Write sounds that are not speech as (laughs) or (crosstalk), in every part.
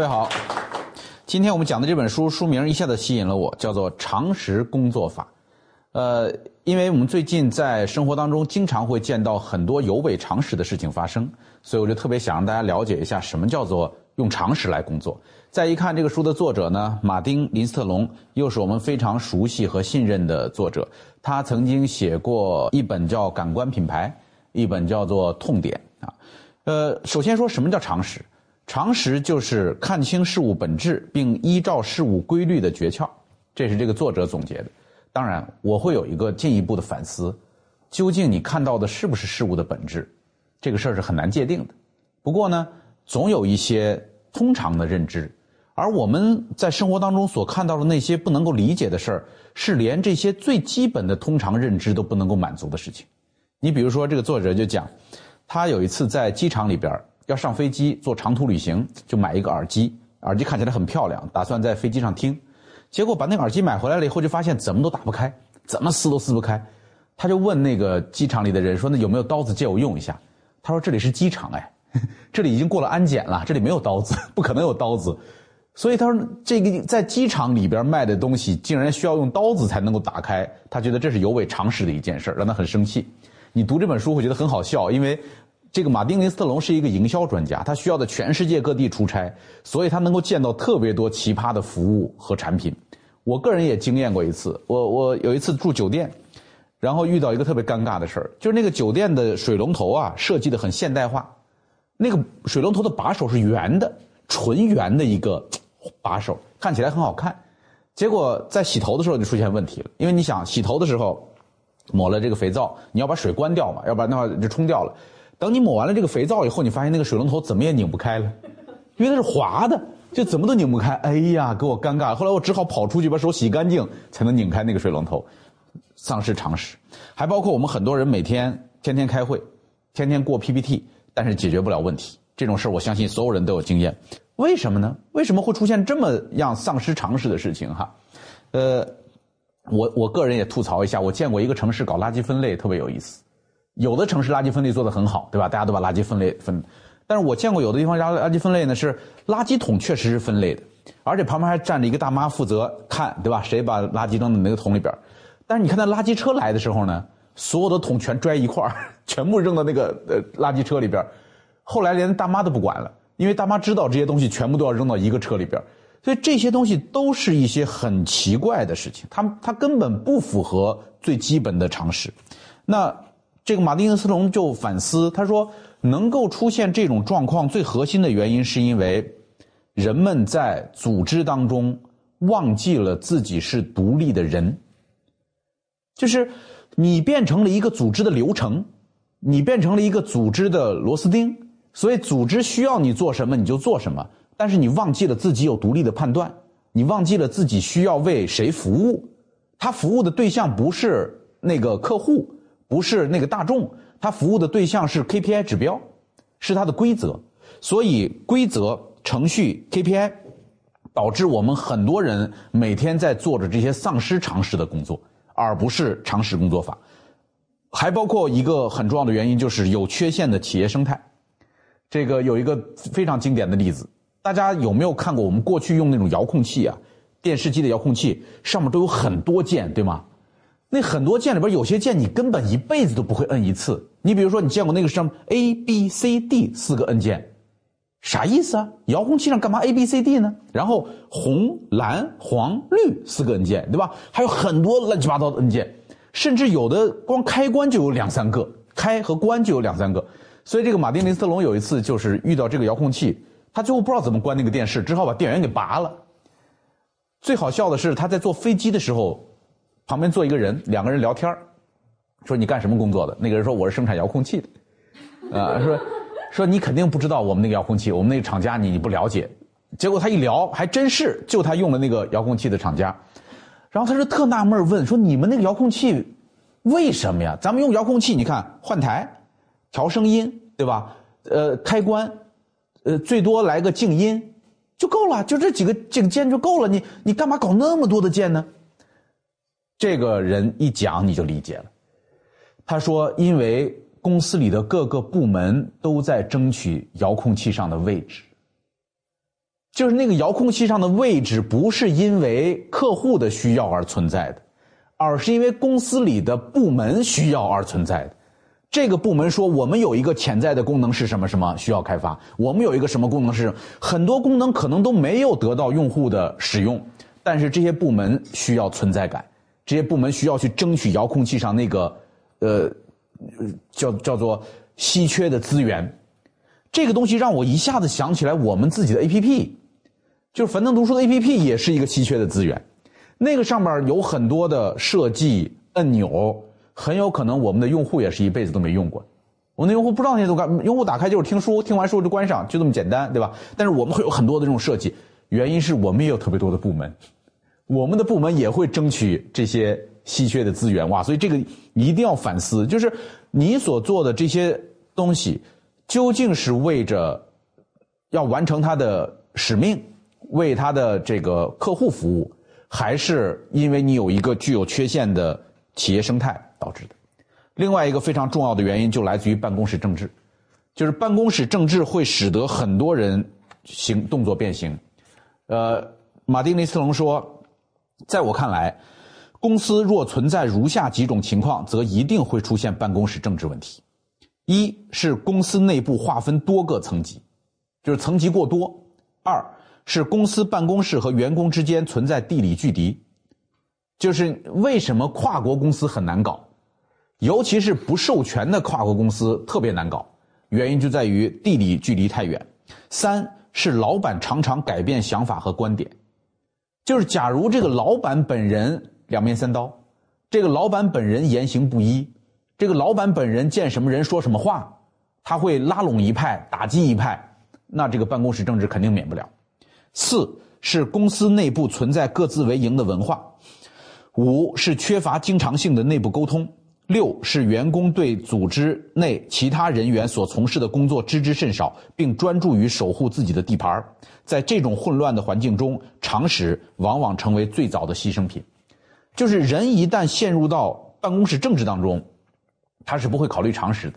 各位好，今天我们讲的这本书书名一下子吸引了我，叫做《常识工作法》。呃，因为我们最近在生活当中经常会见到很多有违常识的事情发生，所以我就特别想让大家了解一下什么叫做用常识来工作。再一看这个书的作者呢，马丁·林斯特龙，又是我们非常熟悉和信任的作者。他曾经写过一本叫《感官品牌》，一本叫做《痛点》啊。呃，首先说什么叫常识？常识就是看清事物本质并依照事物规律的诀窍，这是这个作者总结的。当然，我会有一个进一步的反思：究竟你看到的是不是事物的本质？这个事儿是很难界定的。不过呢，总有一些通常的认知，而我们在生活当中所看到的那些不能够理解的事儿，是连这些最基本的通常认知都不能够满足的事情。你比如说，这个作者就讲，他有一次在机场里边。要上飞机做长途旅行，就买一个耳机，耳机看起来很漂亮，打算在飞机上听。结果把那个耳机买回来了以后，就发现怎么都打不开，怎么撕都撕不开。他就问那个机场里的人说：“那有没有刀子借我用一下？”他说：“这里是机场，哎，(laughs) 这里已经过了安检了，这里没有刀子，(laughs) 不可能有刀子。”所以他说：“这个在机场里边卖的东西，竟然需要用刀子才能够打开，他觉得这是有违常识的一件事，让他很生气。”你读这本书会觉得很好笑，因为。这个马丁·林斯特龙是一个营销专家，他需要在全世界各地出差，所以他能够见到特别多奇葩的服务和产品。我个人也经验过一次，我我有一次住酒店，然后遇到一个特别尴尬的事儿，就是那个酒店的水龙头啊设计的很现代化，那个水龙头的把手是圆的，纯圆的一个把手，看起来很好看。结果在洗头的时候就出现问题了，因为你想洗头的时候抹了这个肥皂，你要把水关掉嘛，要不然的话就冲掉了。等你抹完了这个肥皂以后，你发现那个水龙头怎么也拧不开了，因为它是滑的，就怎么都拧不开。哎呀，给我尴尬！后来我只好跑出去把手洗干净，才能拧开那个水龙头。丧失常识，还包括我们很多人每天天天开会，天天过 PPT，但是解决不了问题。这种事我相信所有人都有经验。为什么呢？为什么会出现这么样丧失常识的事情？哈，呃，我我个人也吐槽一下，我见过一个城市搞垃圾分类特别有意思。有的城市垃圾分类做得很好，对吧？大家都把垃圾分类分，但是我见过有的地方垃垃圾分类呢是垃圾桶确实是分类的，而且旁边还站着一个大妈负责看，对吧？谁把垃圾扔到哪个桶里边？但是你看那垃圾车来的时候呢，所有的桶全拽一块儿，(laughs) 全部扔到那个呃垃圾车里边。后来连大妈都不管了，因为大妈知道这些东西全部都要扔到一个车里边，所以这些东西都是一些很奇怪的事情，它它根本不符合最基本的常识。那。这个马丁斯隆就反思，他说，能够出现这种状况，最核心的原因是因为人们在组织当中忘记了自己是独立的人，就是你变成了一个组织的流程，你变成了一个组织的螺丝钉，所以组织需要你做什么你就做什么，但是你忘记了自己有独立的判断，你忘记了自己需要为谁服务，他服务的对象不是那个客户。不是那个大众，它服务的对象是 KPI 指标，是它的规则，所以规则、程序、KPI，导致我们很多人每天在做着这些丧失常识的工作，而不是常识工作法。还包括一个很重要的原因，就是有缺陷的企业生态。这个有一个非常经典的例子，大家有没有看过？我们过去用那种遥控器啊，电视机的遥控器上面都有很多键，对吗？那很多键里边有些键你根本一辈子都不会摁一次。你比如说，你见过那个上 A B C D 四个按键，啥意思啊？遥控器上干嘛 A B C D 呢？然后红蓝黄绿四个按键，对吧？还有很多乱七八糟的按键，甚至有的光开关就有两三个，开和关就有两三个。所以这个马丁林斯特龙有一次就是遇到这个遥控器，他最后不知道怎么关那个电视，只好把电源给拔了。最好笑的是他在坐飞机的时候。旁边坐一个人，两个人聊天说你干什么工作的？那个人说我是生产遥控器的，啊，说说你肯定不知道我们那个遥控器，我们那个厂家你你不了解。结果他一聊，还真是就他用的那个遥控器的厂家。然后他就特纳闷问说你们那个遥控器为什么呀？咱们用遥控器，你看换台、调声音，对吧？呃，开关，呃，最多来个静音就够了，就这几个几个键就够了。你你干嘛搞那么多的键呢？这个人一讲你就理解了，他说：“因为公司里的各个部门都在争取遥控器上的位置，就是那个遥控器上的位置不是因为客户的需要而存在的，而是因为公司里的部门需要而存在的。这个部门说，我们有一个潜在的功能是什么什么需要开发，我们有一个什么功能是很多功能可能都没有得到用户的使用，但是这些部门需要存在感，这些部门需要去争取遥控器上那个呃叫叫做稀缺的资源。这个东西让我一下子想起来，我们自己的 APP，就是樊登读书的 APP 也是一个稀缺的资源，那个上面有很多的设计按钮。很有可能我们的用户也是一辈子都没用过，我们的用户不知道那些都干，用户打开就是听书，听完书就关上，就这么简单，对吧？但是我们会有很多的这种设计，原因是我们也有特别多的部门，我们的部门也会争取这些稀缺的资源哇，所以这个一定要反思，就是你所做的这些东西，究竟是为着要完成它的使命，为它的这个客户服务，还是因为你有一个具有缺陷的企业生态？导致的，另外一个非常重要的原因就来自于办公室政治，就是办公室政治会使得很多人行动作变形。呃，马丁尼斯隆说，在我看来，公司若存在如下几种情况，则一定会出现办公室政治问题：一是公司内部划分多个层级，就是层级过多；二是公司办公室和员工之间存在地理距离，就是为什么跨国公司很难搞。尤其是不授权的跨国公司特别难搞，原因就在于地理距离太远。三是老板常常改变想法和观点，就是假如这个老板本人两面三刀，这个老板本人言行不一，这个老板本人见什么人说什么话，他会拉拢一派打击一派，那这个办公室政治肯定免不了。四是公司内部存在各自为营的文化，五是缺乏经常性的内部沟通。六是员工对组织内其他人员所从事的工作知之甚少，并专注于守护自己的地盘儿在这种混乱的环境中，常识往往成为最早的牺牲品。就是人一旦陷入到办公室政治当中，他是不会考虑常识的，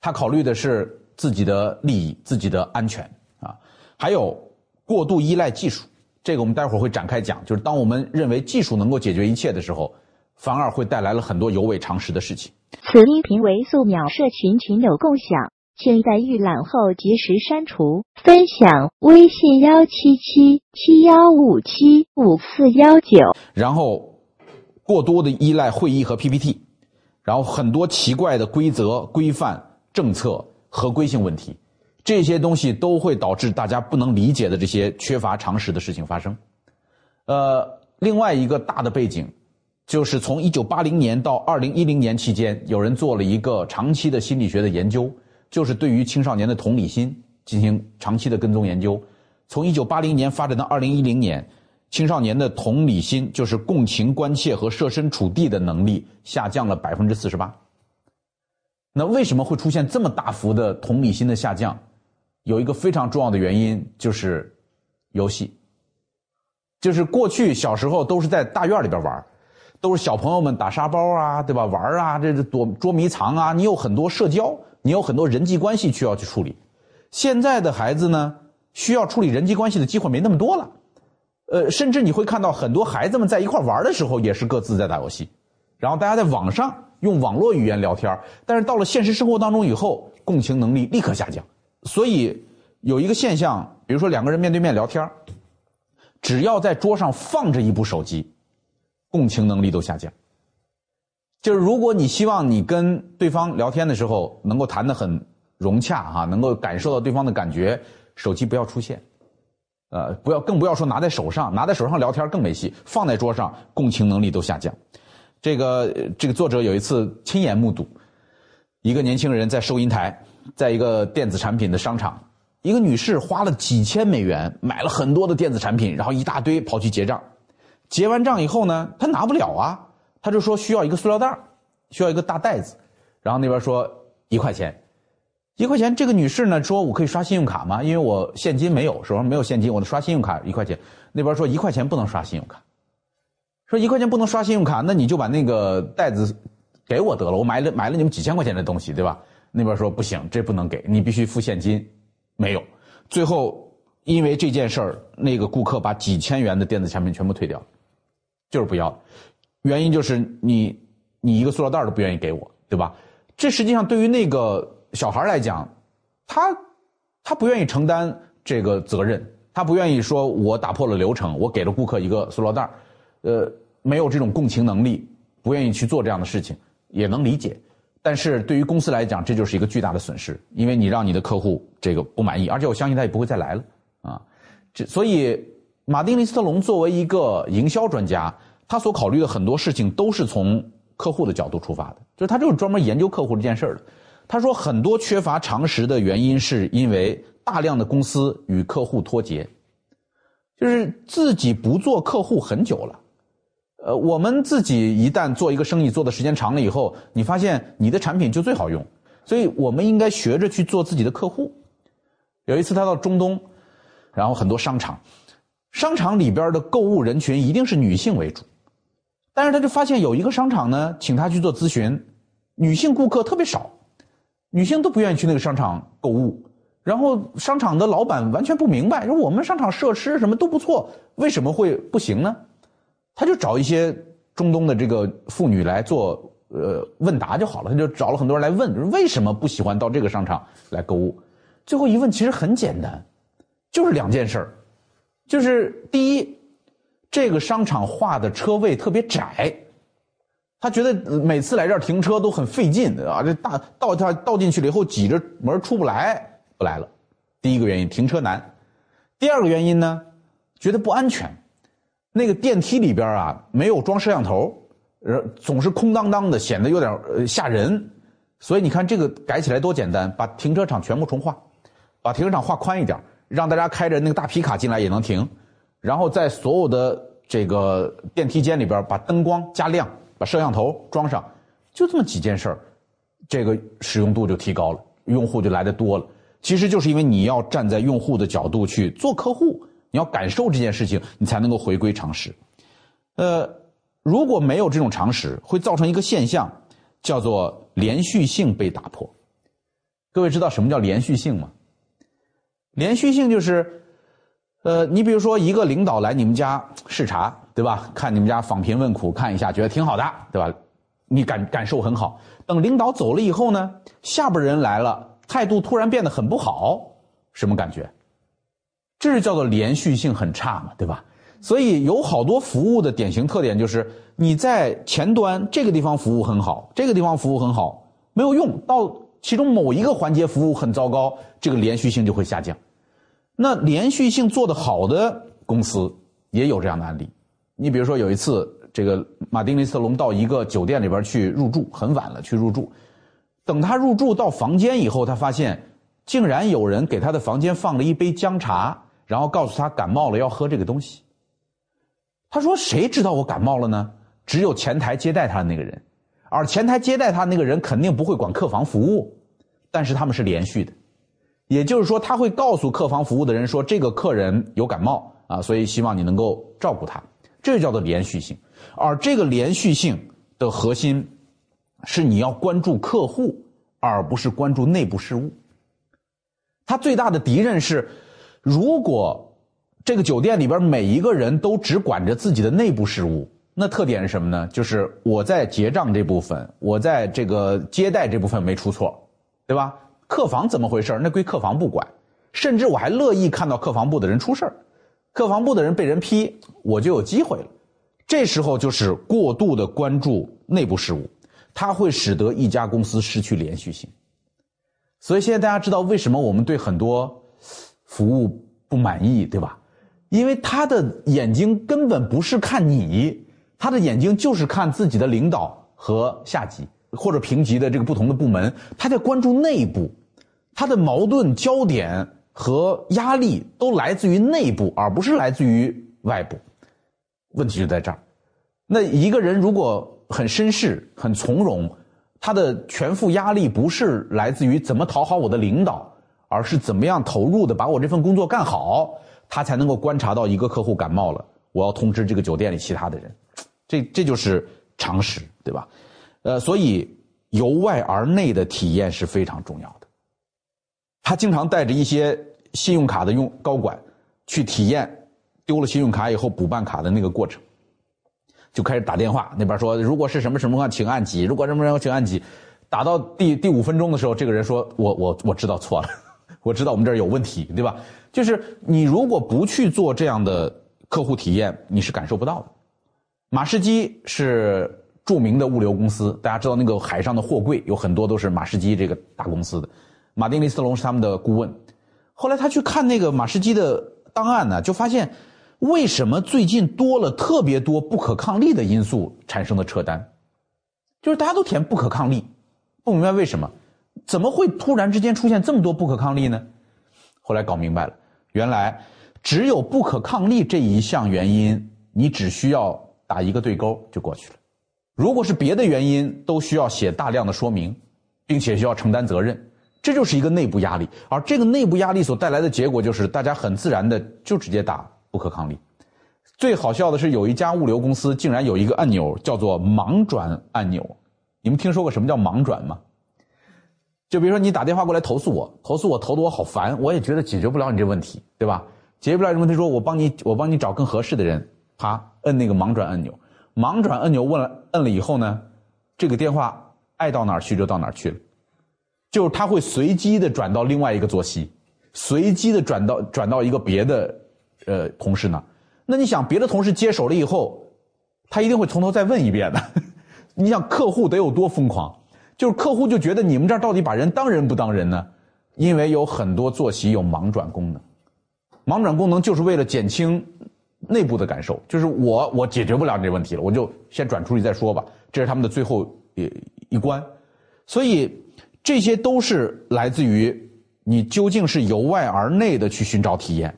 他考虑的是自己的利益、自己的安全啊。还有过度依赖技术，这个我们待会儿会展开讲。就是当我们认为技术能够解决一切的时候。反而会带来了很多有违常识的事情。此音频为素描社群群友共享，请在预览后及时删除。分享微信幺七七七幺五七五四幺九。然后，过多的依赖会议和 PPT，然后很多奇怪的规则、规范、政策、合规性问题，这些东西都会导致大家不能理解的这些缺乏常识的事情发生。呃，另外一个大的背景。就是从一九八零年到二零一零年期间，有人做了一个长期的心理学的研究，就是对于青少年的同理心进行长期的跟踪研究。从一九八零年发展到二零一零年，青少年的同理心，就是共情、关切和设身处地的能力下降了百分之四十八。那为什么会出现这么大幅的同理心的下降？有一个非常重要的原因，就是游戏。就是过去小时候都是在大院里边玩。都是小朋友们打沙包啊，对吧？玩啊，这是躲捉迷藏啊。你有很多社交，你有很多人际关系需要去处理。现在的孩子呢，需要处理人际关系的机会没那么多了。呃，甚至你会看到很多孩子们在一块玩的时候，也是各自在打游戏，然后大家在网上用网络语言聊天但是到了现实生活当中以后，共情能力立刻下降。所以有一个现象，比如说两个人面对面聊天只要在桌上放着一部手机。共情能力都下降。就是如果你希望你跟对方聊天的时候能够谈得很融洽哈，能够感受到对方的感觉，手机不要出现，呃，不要更不要说拿在手上，拿在手上聊天更没戏。放在桌上，共情能力都下降。这个这个作者有一次亲眼目睹，一个年轻人在收银台，在一个电子产品的商场，一个女士花了几千美元买了很多的电子产品，然后一大堆跑去结账。结完账以后呢，他拿不了啊，他就说需要一个塑料袋需要一个大袋子，然后那边说一块钱，一块钱。这个女士呢说，我可以刷信用卡吗？因为我现金没有，手上没有现金，我得刷信用卡一块钱。那边说一块钱不能刷信用卡，说一块钱不能刷信用卡，那你就把那个袋子给我得了，我买了买了你们几千块钱的东西，对吧？那边说不行，这不能给你，必须付现金，没有。最后因为这件事儿，那个顾客把几千元的电子产品全部退掉了，就是不要，原因就是你你一个塑料袋都不愿意给我，对吧？这实际上对于那个小孩来讲，他他不愿意承担这个责任，他不愿意说我打破了流程，我给了顾客一个塑料袋呃，没有这种共情能力，不愿意去做这样的事情，也能理解。但是对于公司来讲，这就是一个巨大的损失，因为你让你的客户这个不满意，而且我相信他也不会再来了啊。这所以，马丁尼斯特隆作为一个营销专家，他所考虑的很多事情都是从客户的角度出发的，就是他就是专门研究客户这件事儿的。他说，很多缺乏常识的原因是因为大量的公司与客户脱节，就是自己不做客户很久了。呃，我们自己一旦做一个生意做的时间长了以后，你发现你的产品就最好用，所以我们应该学着去做自己的客户。有一次他到中东，然后很多商场，商场里边的购物人群一定是女性为主，但是他就发现有一个商场呢，请他去做咨询，女性顾客特别少，女性都不愿意去那个商场购物，然后商场的老板完全不明白，说我们商场设施什么都不错，为什么会不行呢？他就找一些中东的这个妇女来做呃问答就好了，他就找了很多人来问，为什么不喜欢到这个商场来购物？最后一问，其实很简单，就是两件事儿，就是第一，这个商场画的车位特别窄，他觉得每次来这儿停车都很费劲啊，这大倒他倒进去了以后挤着门出不来，不来了。第一个原因停车难，第二个原因呢，觉得不安全。那个电梯里边啊，没有装摄像头，呃，总是空荡荡的，显得有点呃吓人。所以你看这个改起来多简单，把停车场全部重画，把停车场画宽一点，让大家开着那个大皮卡进来也能停。然后在所有的这个电梯间里边，把灯光加亮，把摄像头装上，就这么几件事儿，这个使用度就提高了，用户就来的多了。其实就是因为你要站在用户的角度去做客户。你要感受这件事情，你才能够回归常识。呃，如果没有这种常识，会造成一个现象，叫做连续性被打破。各位知道什么叫连续性吗？连续性就是，呃，你比如说一个领导来你们家视察，对吧？看你们家访贫问苦，看一下觉得挺好的，对吧？你感感受很好。等领导走了以后呢，下边人来了，态度突然变得很不好，什么感觉？这是叫做连续性很差嘛，对吧？所以有好多服务的典型特点就是你在前端这个地方服务很好，这个地方服务很好，没有用到其中某一个环节服务很糟糕，这个连续性就会下降。那连续性做得好的公司也有这样的案例。你比如说有一次，这个马丁尼斯特隆到一个酒店里边去入住，很晚了去入住，等他入住到房间以后，他发现竟然有人给他的房间放了一杯姜茶。然后告诉他感冒了要喝这个东西。他说：“谁知道我感冒了呢？只有前台接待他的那个人，而前台接待他那个人肯定不会管客房服务，但是他们是连续的，也就是说他会告诉客房服务的人说这个客人有感冒啊，所以希望你能够照顾他，这叫做连续性。而这个连续性的核心是你要关注客户，而不是关注内部事务。他最大的敌人是。”如果这个酒店里边每一个人都只管着自己的内部事务，那特点是什么呢？就是我在结账这部分，我在这个接待这部分没出错，对吧？客房怎么回事？那归客房部管，甚至我还乐意看到客房部的人出事儿，客房部的人被人批，我就有机会了。这时候就是过度的关注内部事务，它会使得一家公司失去连续性。所以现在大家知道为什么我们对很多。服务不满意，对吧？因为他的眼睛根本不是看你，他的眼睛就是看自己的领导和下级或者平级的这个不同的部门，他在关注内部，他的矛盾焦点和压力都来自于内部，而不是来自于外部。问题就在这儿。那一个人如果很绅士、很从容，他的全副压力不是来自于怎么讨好我的领导。而是怎么样投入的把我这份工作干好，他才能够观察到一个客户感冒了，我要通知这个酒店里其他的人，这这就是常识，对吧？呃，所以由外而内的体验是非常重要的。他经常带着一些信用卡的用高管去体验丢了信用卡以后补办卡的那个过程，就开始打电话，那边说如果是什么什么话，请按几；如果什么什么，请按几。打到第第五分钟的时候，这个人说：“我我我知道错了，(laughs) 我知道我们这儿有问题，对吧？”就是你如果不去做这样的客户体验，你是感受不到的。马士基是著名的物流公司，大家知道那个海上的货柜有很多都是马士基这个大公司的，马丁·利斯隆是他们的顾问。后来他去看那个马士基的档案呢，就发现为什么最近多了特别多不可抗力的因素产生的撤单，就是大家都填不可抗力。不明白为什么，怎么会突然之间出现这么多不可抗力呢？后来搞明白了，原来只有不可抗力这一项原因，你只需要打一个对勾就过去了。如果是别的原因，都需要写大量的说明，并且需要承担责任。这就是一个内部压力，而这个内部压力所带来的结果，就是大家很自然的就直接打不可抗力。最好笑的是，有一家物流公司竟然有一个按钮叫做盲转按钮。你们听说过什么叫盲转吗？就比如说你打电话过来投诉我，投诉我投的我好烦，我也觉得解决不了你这问题，对吧？解决不了这问题，说我帮你，我帮你找更合适的人，啪，摁那个盲转按钮，盲转按钮问了，摁了以后呢，这个电话爱到哪儿去就到哪儿去了，就是他会随机的转到另外一个座席，随机的转到转到一个别的呃同事那，那你想别的同事接手了以后，他一定会从头再问一遍的。(laughs) 你想客户得有多疯狂？就是客户就觉得你们这儿到底把人当人不当人呢？因为有很多坐席有盲转功能，盲转功能就是为了减轻内部的感受，就是我我解决不了这问题了，我就先转出去再说吧。这是他们的最后一一关，所以这些都是来自于你究竟是由外而内的去寻找体验，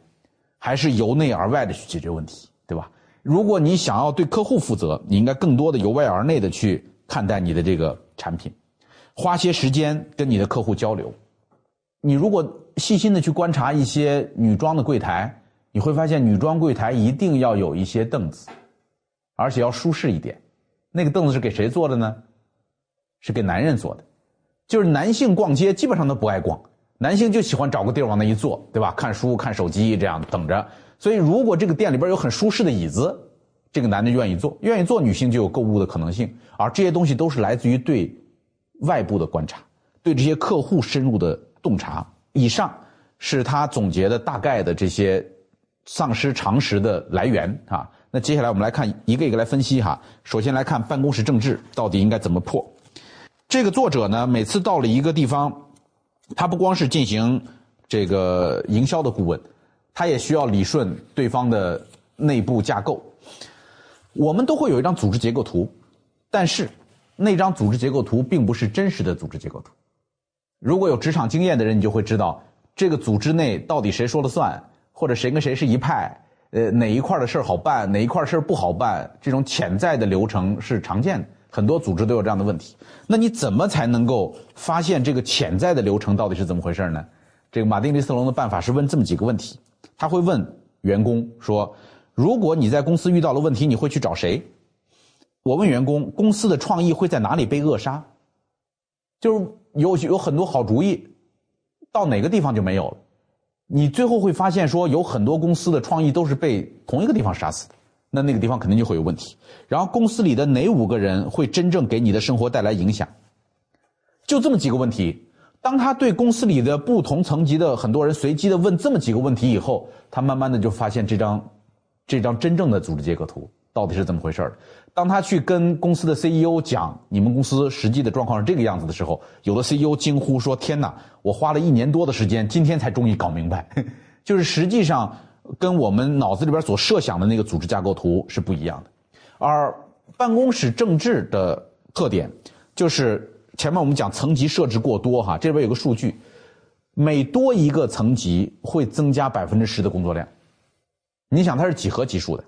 还是由内而外的去解决问题，对吧？如果你想要对客户负责，你应该更多的由外而内的去看待你的这个产品，花些时间跟你的客户交流。你如果细心的去观察一些女装的柜台，你会发现女装柜台一定要有一些凳子，而且要舒适一点。那个凳子是给谁坐的呢？是给男人坐的。就是男性逛街基本上都不爱逛，男性就喜欢找个地儿往那一坐，对吧？看书、看手机这样等着。所以，如果这个店里边有很舒适的椅子，这个男的愿意坐，愿意坐，女性就有购物的可能性。而这些东西都是来自于对外部的观察，对这些客户深入的洞察。以上是他总结的大概的这些丧失常识的来源啊。那接下来我们来看一个一个来分析哈。首先来看办公室政治到底应该怎么破。这个作者呢，每次到了一个地方，他不光是进行这个营销的顾问。他也需要理顺对方的内部架构。我们都会有一张组织结构图，但是那张组织结构图并不是真实的组织结构图。如果有职场经验的人，你就会知道这个组织内到底谁说了算，或者谁跟谁是一派，呃，哪一块的事儿好办，哪一块事儿不好办，这种潜在的流程是常见的。很多组织都有这样的问题。那你怎么才能够发现这个潜在的流程到底是怎么回事呢？这个马丁·尼斯隆的办法是问这么几个问题。他会问员工说：“如果你在公司遇到了问题，你会去找谁？”我问员工：“公司的创意会在哪里被扼杀？”就是有有很多好主意，到哪个地方就没有了。你最后会发现说，有很多公司的创意都是被同一个地方杀死的，那那个地方肯定就会有问题。然后公司里的哪五个人会真正给你的生活带来影响？就这么几个问题。当他对公司里的不同层级的很多人随机的问这么几个问题以后，他慢慢的就发现这张，这张真正的组织结构图到底是怎么回事儿。当他去跟公司的 CEO 讲你们公司实际的状况是这个样子的时候，有的 CEO 惊呼说：“天哪，我花了一年多的时间，今天才终于搞明白，(laughs) 就是实际上跟我们脑子里边所设想的那个组织架构图是不一样的。”而办公室政治的特点就是。前面我们讲层级设置过多哈，这边有个数据，每多一个层级会增加百分之十的工作量。你想它是几何级数的，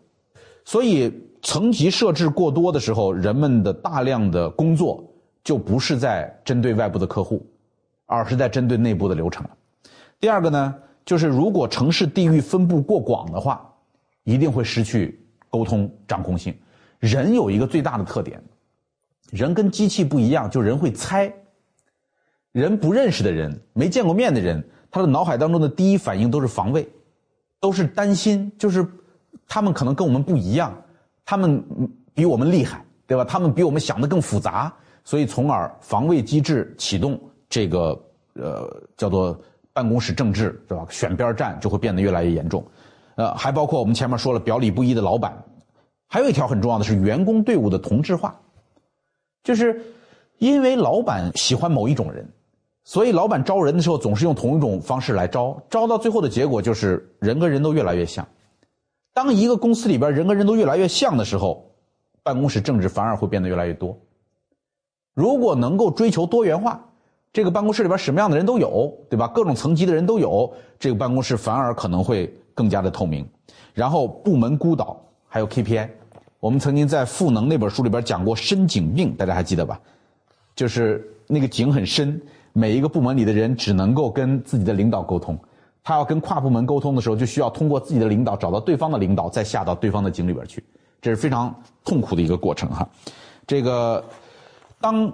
所以层级设置过多的时候，人们的大量的工作就不是在针对外部的客户，而是在针对内部的流程了。第二个呢，就是如果城市地域分布过广的话，一定会失去沟通掌控性。人有一个最大的特点。人跟机器不一样，就人会猜。人不认识的人、没见过面的人，他的脑海当中的第一反应都是防卫，都是担心，就是他们可能跟我们不一样，他们比我们厉害，对吧？他们比我们想的更复杂，所以从而防卫机制启动，这个呃叫做办公室政治，对吧？选边站就会变得越来越严重。呃，还包括我们前面说了表里不一的老板，还有一条很重要的是员工队伍的同质化，就是因为老板喜欢某一种人。所以，老板招人的时候总是用同一种方式来招，招到最后的结果就是人跟人都越来越像。当一个公司里边人跟人都越来越像的时候，办公室政治反而会变得越来越多。如果能够追求多元化，这个办公室里边什么样的人都有，对吧？各种层级的人都有，这个办公室反而可能会更加的透明。然后，部门孤岛还有 KPI，我们曾经在《赋能》那本书里边讲过深井病，大家还记得吧？就是那个井很深。每一个部门里的人只能够跟自己的领导沟通，他要跟跨部门沟通的时候，就需要通过自己的领导找到对方的领导，再下到对方的井里边去，这是非常痛苦的一个过程哈。这个当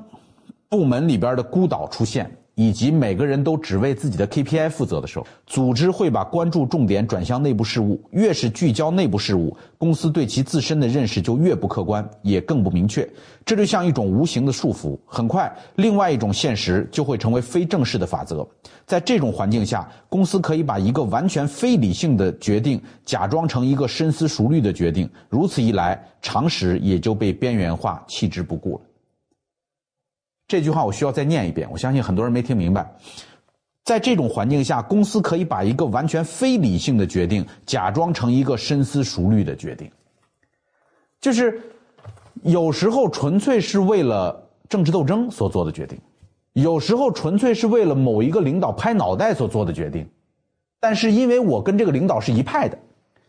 部门里边的孤岛出现。以及每个人都只为自己的 KPI 负责的时候，组织会把关注重点转向内部事务。越是聚焦内部事务，公司对其自身的认识就越不客观，也更不明确。这就像一种无形的束缚。很快，另外一种现实就会成为非正式的法则。在这种环境下，公司可以把一个完全非理性的决定假装成一个深思熟虑的决定。如此一来，常识也就被边缘化、弃之不顾了。这句话我需要再念一遍，我相信很多人没听明白。在这种环境下，公司可以把一个完全非理性的决定假装成一个深思熟虑的决定，就是有时候纯粹是为了政治斗争所做的决定，有时候纯粹是为了某一个领导拍脑袋所做的决定。但是因为我跟这个领导是一派的，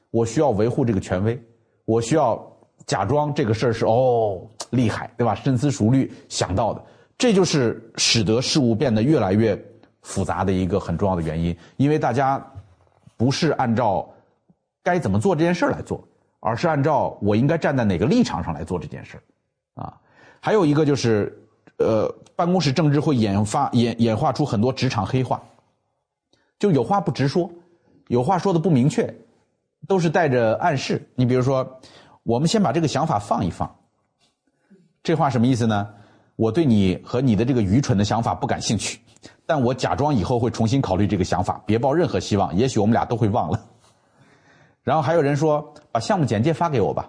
我需要维护这个权威，我需要假装这个事儿是哦厉害，对吧？深思熟虑想到的。这就是使得事物变得越来越复杂的一个很重要的原因，因为大家不是按照该怎么做这件事来做，而是按照我应该站在哪个立场上来做这件事啊，还有一个就是，呃，办公室政治会演发演演化出很多职场黑话，就有话不直说，有话说的不明确，都是带着暗示。你比如说，我们先把这个想法放一放，这话什么意思呢？我对你和你的这个愚蠢的想法不感兴趣，但我假装以后会重新考虑这个想法，别抱任何希望，也许我们俩都会忘了。然后还有人说，把项目简介发给我吧，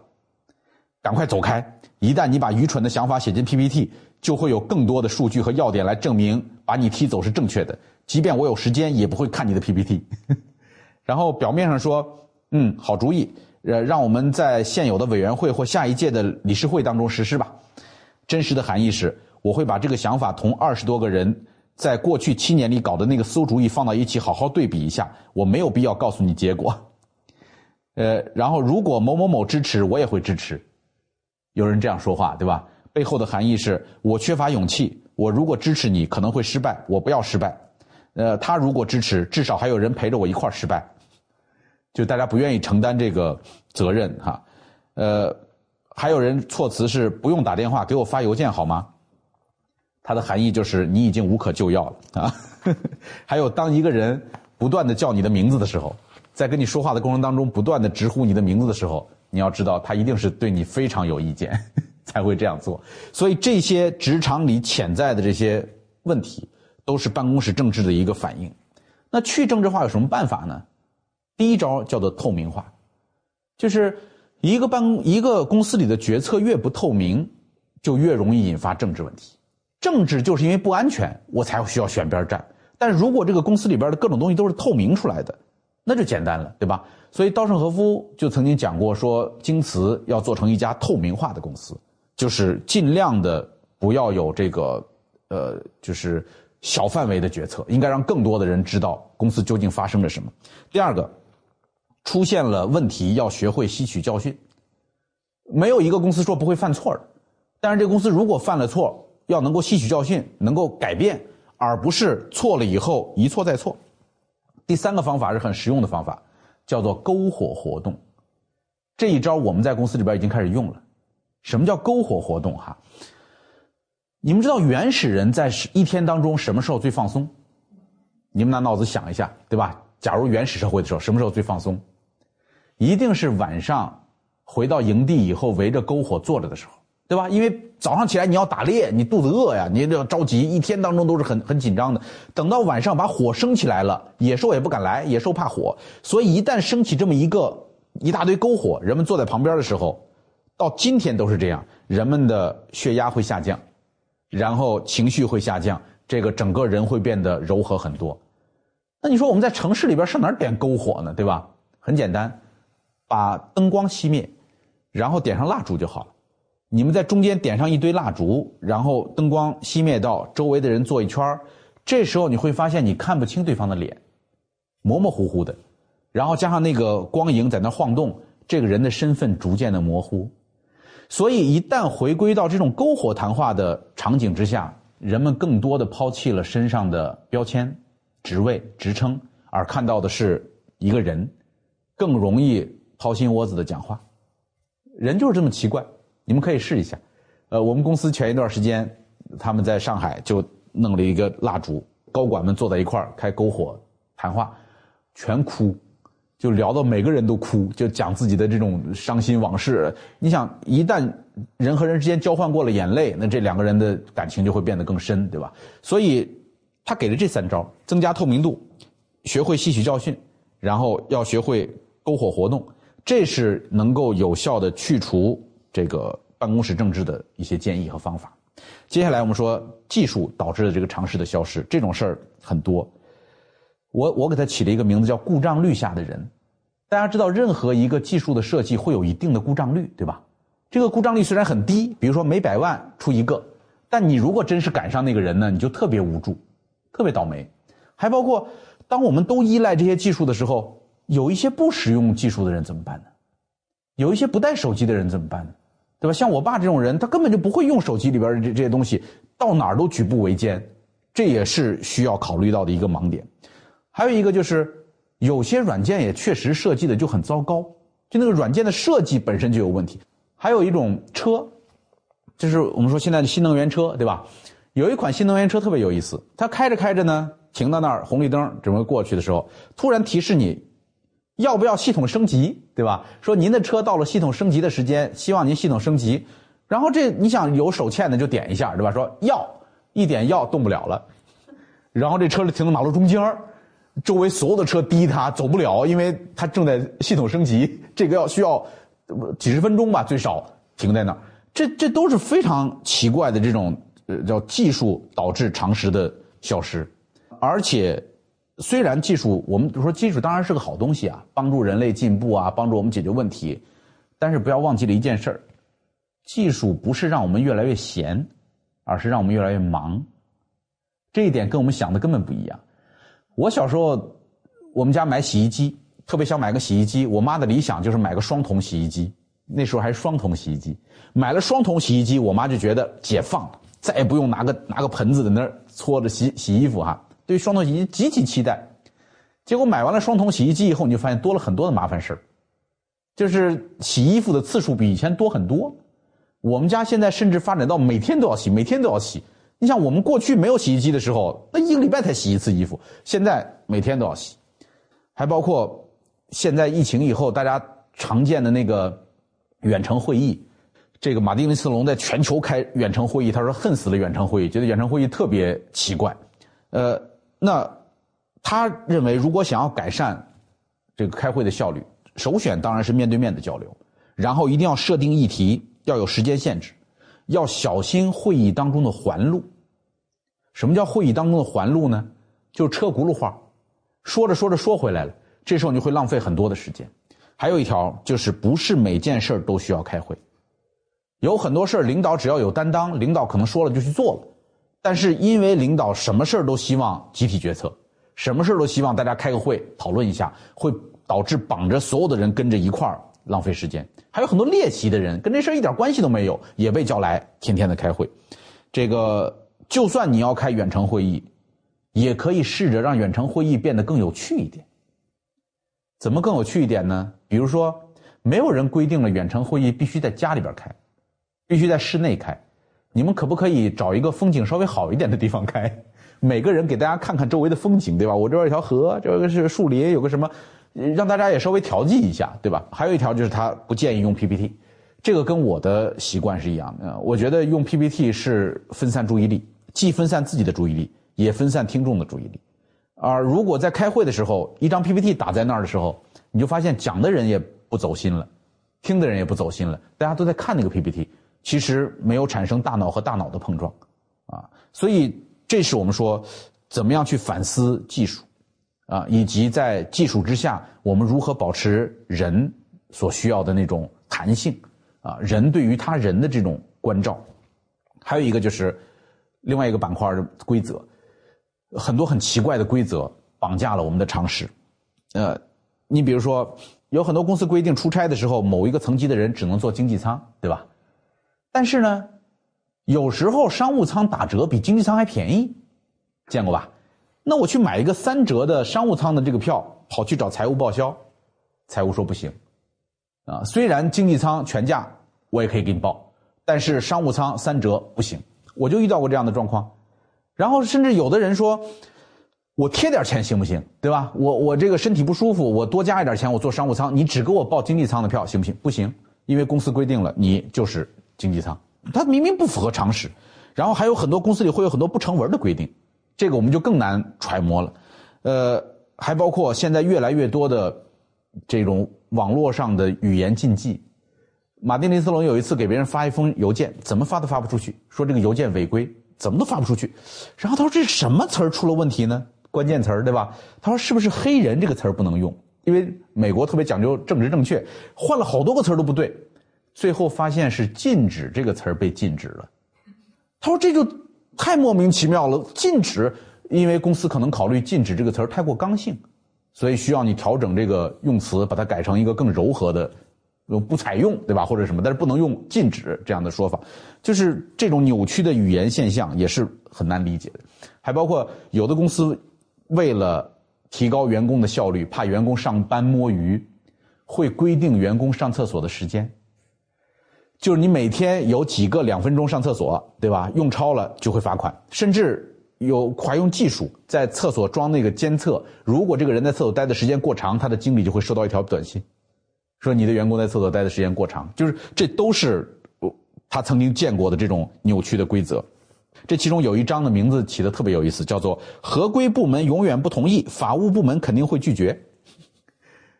赶快走开！一旦你把愚蠢的想法写进 PPT，就会有更多的数据和要点来证明把你踢走是正确的，即便我有时间也不会看你的 PPT。(laughs) 然后表面上说，嗯，好主意，呃，让我们在现有的委员会或下一届的理事会当中实施吧。真实的含义是，我会把这个想法同二十多个人在过去七年里搞的那个馊主意放到一起，好好对比一下。我没有必要告诉你结果。(laughs) 呃，然后如果某某某支持，我也会支持。有人这样说话，对吧？背后的含义是我缺乏勇气。我如果支持你，可能会失败。我不要失败。呃，他如果支持，至少还有人陪着我一块失败。就大家不愿意承担这个责任，哈。呃。还有人措辞是不用打电话，给我发邮件好吗？它的含义就是你已经无可救药了啊。(laughs) 还有，当一个人不断的叫你的名字的时候，在跟你说话的过程当中不断的直呼你的名字的时候，你要知道他一定是对你非常有意见 (laughs) 才会这样做。所以这些职场里潜在的这些问题，都是办公室政治的一个反应。那去政治化有什么办法呢？第一招叫做透明化，就是。一个办公一个公司里的决策越不透明，就越容易引发政治问题。政治就是因为不安全，我才需要选边站。但如果这个公司里边的各种东西都是透明出来的，那就简单了，对吧？所以稻盛和夫就曾经讲过，说京瓷要做成一家透明化的公司，就是尽量的不要有这个呃，就是小范围的决策，应该让更多的人知道公司究竟发生了什么。第二个。出现了问题，要学会吸取教训。没有一个公司说不会犯错的，但是这个公司如果犯了错，要能够吸取教训，能够改变，而不是错了以后一错再错。第三个方法是很实用的方法，叫做篝火活动。这一招我们在公司里边已经开始用了。什么叫篝火活动？哈，你们知道原始人在一天当中什么时候最放松？你们拿脑子想一下，对吧？假如原始社会的时候，什么时候最放松？一定是晚上回到营地以后围着篝火坐着的时候，对吧？因为早上起来你要打猎，你肚子饿呀，你要着急，一天当中都是很很紧张的。等到晚上把火升起来了，野兽也不敢来，野兽怕火，所以一旦升起这么一个一大堆篝火，人们坐在旁边的时候，到今天都是这样，人们的血压会下降，然后情绪会下降，这个整个人会变得柔和很多。那你说我们在城市里边上哪点篝火呢？对吧？很简单。把灯光熄灭，然后点上蜡烛就好了。你们在中间点上一堆蜡烛，然后灯光熄灭到周围的人坐一圈这时候你会发现你看不清对方的脸，模模糊糊的。然后加上那个光影在那晃动，这个人的身份逐渐的模糊。所以一旦回归到这种篝火谈话的场景之下，人们更多的抛弃了身上的标签、职位、职称，而看到的是一个人，更容易。掏心窝子的讲话，人就是这么奇怪。你们可以试一下。呃，我们公司前一段时间，他们在上海就弄了一个蜡烛，高管们坐在一块儿开篝火谈话，全哭，就聊到每个人都哭，就讲自己的这种伤心往事。你想，一旦人和人之间交换过了眼泪，那这两个人的感情就会变得更深，对吧？所以，他给了这三招：增加透明度，学会吸取教训，然后要学会篝火活动。这是能够有效的去除这个办公室政治的一些建议和方法。接下来我们说技术导致的这个常识的消失，这种事儿很多。我我给它起了一个名字叫“故障率下的人”。大家知道，任何一个技术的设计会有一定的故障率，对吧？这个故障率虽然很低，比如说每百万出一个，但你如果真是赶上那个人呢，你就特别无助，特别倒霉。还包括当我们都依赖这些技术的时候。有一些不使用技术的人怎么办呢？有一些不带手机的人怎么办呢？对吧？像我爸这种人，他根本就不会用手机里边的这这些东西，到哪儿都举步维艰，这也是需要考虑到的一个盲点。还有一个就是，有些软件也确实设计的就很糟糕，就那个软件的设计本身就有问题。还有一种车，就是我们说现在的新能源车，对吧？有一款新能源车特别有意思，它开着开着呢，停到那儿红绿灯准备过去的时候，突然提示你。要不要系统升级，对吧？说您的车到了系统升级的时间，希望您系统升级。然后这你想有手欠的就点一下，对吧？说要一点要动不了了。然后这车停在马路中间周围所有的车滴它走不了，因为它正在系统升级。这个要需要几十分钟吧，最少停在那儿。这这都是非常奇怪的这种呃叫技术导致常识的消失，而且。虽然技术，我们比如说技术当然是个好东西啊，帮助人类进步啊，帮助我们解决问题，但是不要忘记了一件事儿：技术不是让我们越来越闲，而是让我们越来越忙。这一点跟我们想的根本不一样。我小时候，我们家买洗衣机，特别想买个洗衣机。我妈的理想就是买个双桶洗衣机，那时候还是双桶洗衣机。买了双桶洗衣机，我妈就觉得解放了，再也不用拿个拿个盆子在那儿搓着洗洗衣服哈。对双桶洗衣机极其期待，结果买完了双桶洗衣机以后，你就发现多了很多的麻烦事就是洗衣服的次数比以前多很多。我们家现在甚至发展到每天都要洗，每天都要洗。你想，我们过去没有洗衣机的时候，那一个礼拜才洗一次衣服，现在每天都要洗。还包括现在疫情以后，大家常见的那个远程会议，这个马丁·斯隆在全球开远程会议，他说恨死了远程会议，觉得远程会议特别奇怪，呃。那他认为，如果想要改善这个开会的效率，首选当然是面对面的交流，然后一定要设定议题，要有时间限制，要小心会议当中的环路。什么叫会议当中的环路呢？就是车轱辘话，说着说着说回来了，这时候你会浪费很多的时间。还有一条就是，不是每件事都需要开会，有很多事领导只要有担当，领导可能说了就去做了。但是因为领导什么事儿都希望集体决策，什么事儿都希望大家开个会讨论一下，会导致绑着所有的人跟着一块儿浪费时间。还有很多猎奇的人跟这事儿一点关系都没有，也被叫来天天的开会。这个就算你要开远程会议，也可以试着让远程会议变得更有趣一点。怎么更有趣一点呢？比如说，没有人规定了远程会议必须在家里边开，必须在室内开。你们可不可以找一个风景稍微好一点的地方开？(laughs) 每个人给大家看看周围的风景，对吧？我这边有条河，这个是树林，有个什么？让大家也稍微调剂一下，对吧？还有一条就是他不建议用 PPT，这个跟我的习惯是一样的。我觉得用 PPT 是分散注意力，既分散自己的注意力，也分散听众的注意力。而如果在开会的时候，一张 PPT 打在那儿的时候，你就发现讲的人也不走心了，听的人也不走心了，大家都在看那个 PPT，其实没有产生大脑和大脑的碰撞，啊，所以这是我们说怎么样去反思技术，啊，以及在技术之下，我们如何保持人所需要的那种弹性，啊，人对于他人的这种关照，还有一个就是另外一个板块的规则。很多很奇怪的规则绑架了我们的常识，呃，你比如说，有很多公司规定出差的时候，某一个层级的人只能坐经济舱，对吧？但是呢，有时候商务舱打折比经济舱还便宜，见过吧？那我去买一个三折的商务舱的这个票，跑去找财务报销，财务说不行，啊，虽然经济舱全价我也可以给你报，但是商务舱三折不行，我就遇到过这样的状况。然后甚至有的人说，我贴点钱行不行？对吧？我我这个身体不舒服，我多加一点钱，我坐商务舱，你只给我报经济舱的票行不行？不行，因为公司规定了，你就是经济舱，它明明不符合常识。然后还有很多公司里会有很多不成文的规定，这个我们就更难揣摩了。呃，还包括现在越来越多的这种网络上的语言禁忌。马丁林斯隆有一次给别人发一封邮件，怎么发都发不出去，说这个邮件违规。怎么都发不出去，然后他说这是什么词儿出了问题呢？关键词儿对吧？他说是不是黑人这个词儿不能用？因为美国特别讲究政治正确，换了好多个词儿都不对，最后发现是禁止这个词儿被禁止了。他说这就太莫名其妙了，禁止，因为公司可能考虑禁止这个词儿太过刚性，所以需要你调整这个用词，把它改成一个更柔和的。不采用，对吧？或者什么，但是不能用禁止这样的说法，就是这种扭曲的语言现象也是很难理解的。还包括有的公司为了提高员工的效率，怕员工上班摸鱼，会规定员工上厕所的时间。就是你每天有几个两分钟上厕所，对吧？用超了就会罚款，甚至有还用技术在厕所装那个监测，如果这个人在厕所待的时间过长，他的经理就会收到一条短信。说你的员工在厕所待的时间过长，就是这都是他曾经见过的这种扭曲的规则。这其中有一章的名字起的特别有意思，叫做“合规部门永远不同意，法务部门肯定会拒绝”。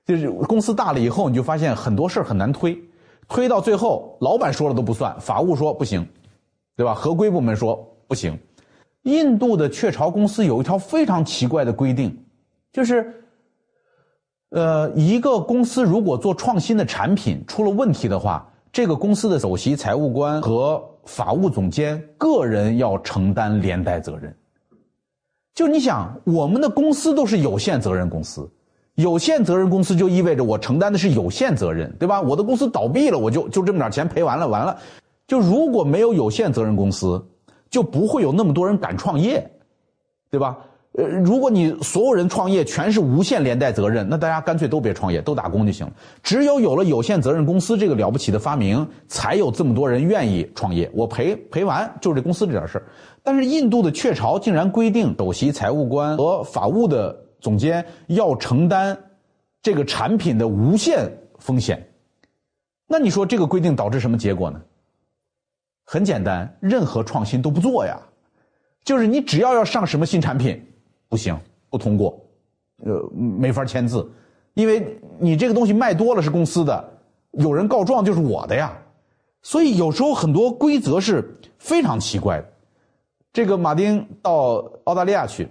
就是公司大了以后，你就发现很多事儿很难推，推到最后，老板说了都不算，法务说不行，对吧？合规部门说不行。印度的雀巢公司有一条非常奇怪的规定，就是。呃，一个公司如果做创新的产品出了问题的话，这个公司的首席财务官和法务总监个人要承担连带责任。就你想，我们的公司都是有限责任公司，有限责任公司就意味着我承担的是有限责任，对吧？我的公司倒闭了，我就就这么点钱赔完了，完了。就如果没有有限责任公司，就不会有那么多人敢创业，对吧？呃，如果你所有人创业全是无限连带责任，那大家干脆都别创业，都打工就行了。只有有了有限责任公司这个了不起的发明，才有这么多人愿意创业。我赔赔完就是这公司这点事儿。但是印度的雀巢竟然规定，首席财务官和法务的总监要承担这个产品的无限风险。那你说这个规定导致什么结果呢？很简单，任何创新都不做呀。就是你只要要上什么新产品。不行，不通过，呃，没法签字，因为你这个东西卖多了是公司的，有人告状就是我的呀，所以有时候很多规则是非常奇怪的。这个马丁到澳大利亚去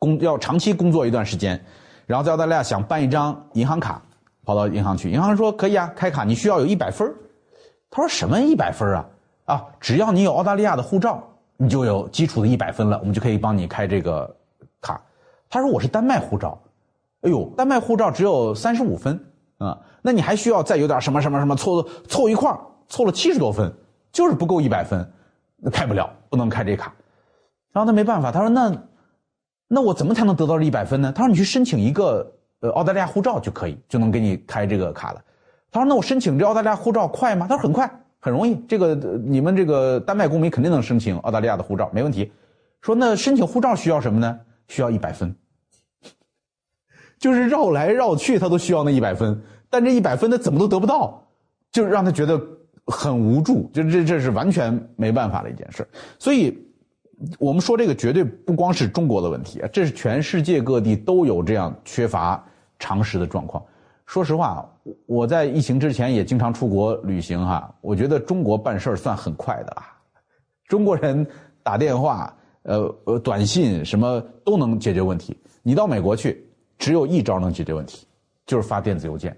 工要长期工作一段时间，然后在澳大利亚想办一张银行卡，跑到银行去，银行说可以啊，开卡你需要有一百分他说什么一百分啊？啊，只要你有澳大利亚的护照，你就有基础的一百分了，我们就可以帮你开这个。卡，他说我是丹麦护照，哎呦，丹麦护照只有三十五分啊，那你还需要再有点什么什么什么凑凑一块凑了七十多分，就是不够一百分，开不了，不能开这卡。然后他没办法，他说那那我怎么才能得到这一百分呢？他说你去申请一个呃澳大利亚护照就可以，就能给你开这个卡了。他说那我申请这澳大利亚护照快吗？他说很快，很容易，这个你们这个丹麦公民肯定能申请澳大利亚的护照，没问题。说那申请护照需要什么呢？需要一百分，就是绕来绕去，他都需要那一百分，但这一百分他怎么都得不到，就让他觉得很无助，就这这是完全没办法的一件事。所以，我们说这个绝对不光是中国的问题啊，这是全世界各地都有这样缺乏常识的状况。说实话，我在疫情之前也经常出国旅行哈，我觉得中国办事儿算很快的了。中国人打电话、呃呃短信什么都能解决问题。你到美国去，只有一招能解决问题，就是发电子邮件。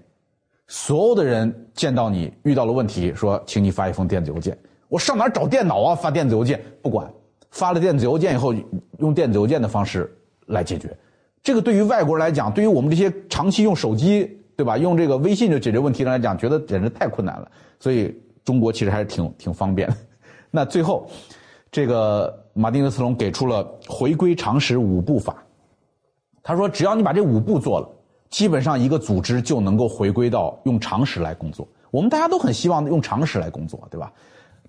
所有的人见到你遇到了问题，说请你发一封电子邮件。我上哪找电脑啊？发电子邮件不管，发了电子邮件以后，用电子邮件的方式来解决。这个对于外国人来讲，对于我们这些长期用手机。对吧？用这个微信就解决问题的来讲，觉得简直太困难了。所以中国其实还是挺挺方便。(laughs) 那最后，这个马丁·德斯隆给出了回归常识五步法。他说，只要你把这五步做了，基本上一个组织就能够回归到用常识来工作。我们大家都很希望用常识来工作，对吧？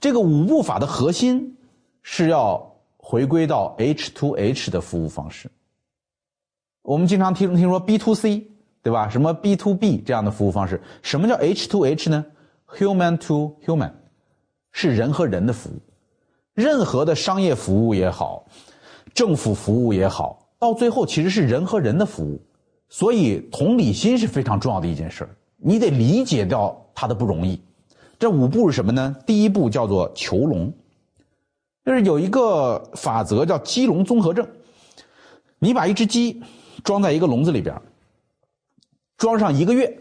这个五步法的核心是要回归到 H to H 的服务方式。我们经常听听说 B to C。对吧？什么 B to B 这样的服务方式？什么叫 H to H 呢？Human to human，是人和人的服务。任何的商业服务也好，政府服务也好，到最后其实是人和人的服务。所以同理心是非常重要的一件事你得理解到它的不容易。这五步是什么呢？第一步叫做囚笼，就是有一个法则叫鸡笼综合症。你把一只鸡装在一个笼子里边。装上一个月，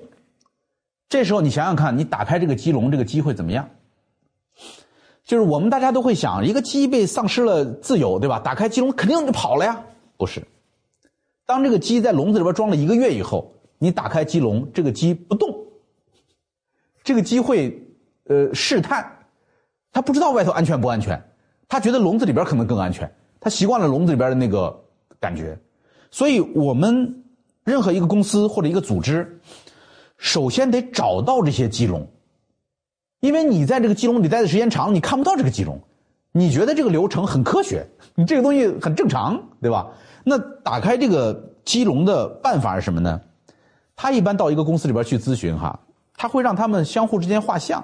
这时候你想想看，你打开这个鸡笼，这个鸡会怎么样？就是我们大家都会想，一个鸡被丧失了自由，对吧？打开鸡笼肯定就跑了呀。不是，当这个鸡在笼子里边装了一个月以后，你打开鸡笼，这个鸡不动，这个鸡会呃试探，它不知道外头安全不安全，他觉得笼子里边可能更安全，他习惯了笼子里边的那个感觉，所以我们。任何一个公司或者一个组织，首先得找到这些鸡笼，因为你在这个鸡笼里待的时间长，你看不到这个鸡笼，你觉得这个流程很科学，你这个东西很正常，对吧？那打开这个鸡笼的办法是什么呢？他一般到一个公司里边去咨询哈，他会让他们相互之间画像，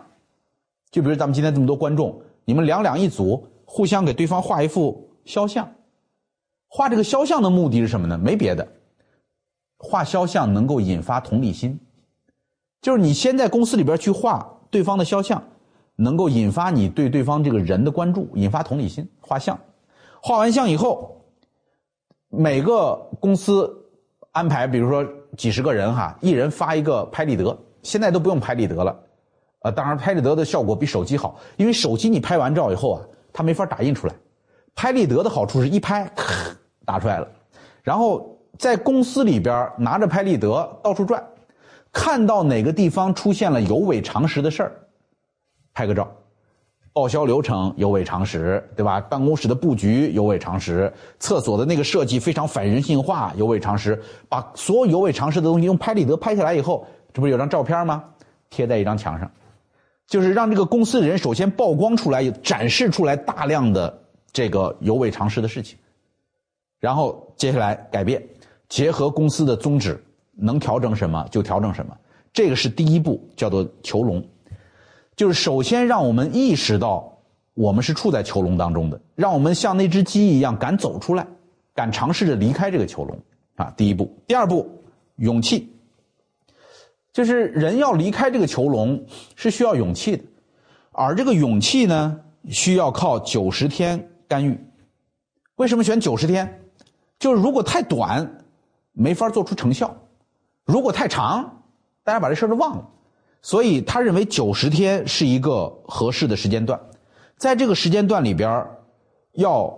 就比如咱们今天这么多观众，你们两两一组，互相给对方画一幅肖像，画这个肖像的目的是什么呢？没别的。画肖像能够引发同理心，就是你先在公司里边去画对方的肖像，能够引发你对对方这个人的关注，引发同理心。画像，画完像以后，每个公司安排，比如说几十个人哈，一人发一个拍立得。现在都不用拍立得了，呃，当然拍立得的效果比手机好，因为手机你拍完照以后啊，它没法打印出来。拍立得的好处是一拍，咔打出来了，然后。在公司里边拿着拍立得到处转，看到哪个地方出现了有违常识的事儿，拍个照。报销流程有违常识，对吧？办公室的布局有违常识，厕所的那个设计非常反人性化，有违常识。把所有有违常识的东西用拍立得拍下来以后，这不是有张照片吗？贴在一张墙上，就是让这个公司的人首先曝光出来，展示出来大量的这个有违常识的事情，然后接下来改变。结合公司的宗旨，能调整什么就调整什么，这个是第一步，叫做囚笼，就是首先让我们意识到我们是处在囚笼当中的，让我们像那只鸡一样敢走出来，敢尝试着离开这个囚笼啊。第一步，第二步，勇气，就是人要离开这个囚笼是需要勇气的，而这个勇气呢，需要靠九十天干预。为什么选九十天？就是如果太短。没法做出成效，如果太长，大家把这事儿都忘了。所以他认为九十天是一个合适的时间段，在这个时间段里边要